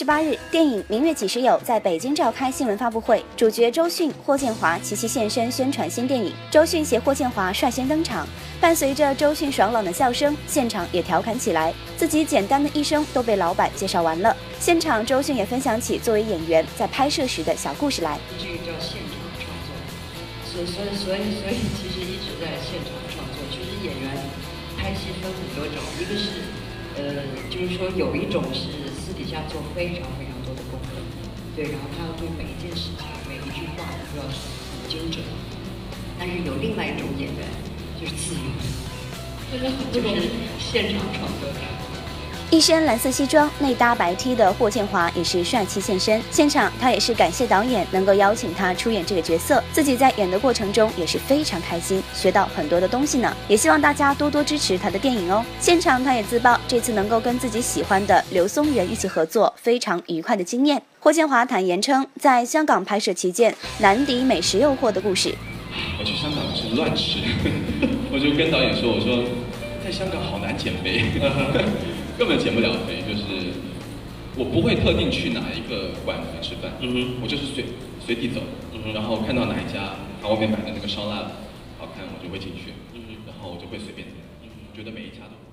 十八日，电影《明月几时有》在北京召开新闻发布会，主角周迅、霍建华齐齐现身宣传新电影。周迅携霍建华率先登场，伴随着周迅爽朗的笑声，现场也调侃起来，自己简单的一生都被老板介绍完了。现场，周迅也分享起作为演员在拍摄时的小故事来。这个叫现场创作，所以所以所以所以其实一直在现场创作。其实演员拍戏分很多种，一个是呃，就是说有一种是私底下做非常非常多的功课，对，然后他要对每一件事情、每一句话都要很精准。但是有另外一种演员就是自由，就是现场创作。一身蓝色西装、内搭白 T 的霍建华也是帅气现身。现场，他也是感谢导演能够邀请他出演这个角色，自己在演的过程中也是非常开心，学到很多的东西呢。也希望大家多多支持他的电影哦。现场，他也自曝这次能够跟自己喜欢的刘松仁一起合作，非常愉快的经验。霍建华坦言称，在香港拍摄期间难抵美食诱惑的故事。我去香港是乱吃，我就跟导演说，我说在香港好难减肥。根本减不了肥，就是我不会特定去哪一个馆子吃饭，嗯我就是随随地走，嗯然后看到哪一家他外面摆的那个烧腊好看，我就会进去，嗯然后我就会随便点，嗯觉得每一家都。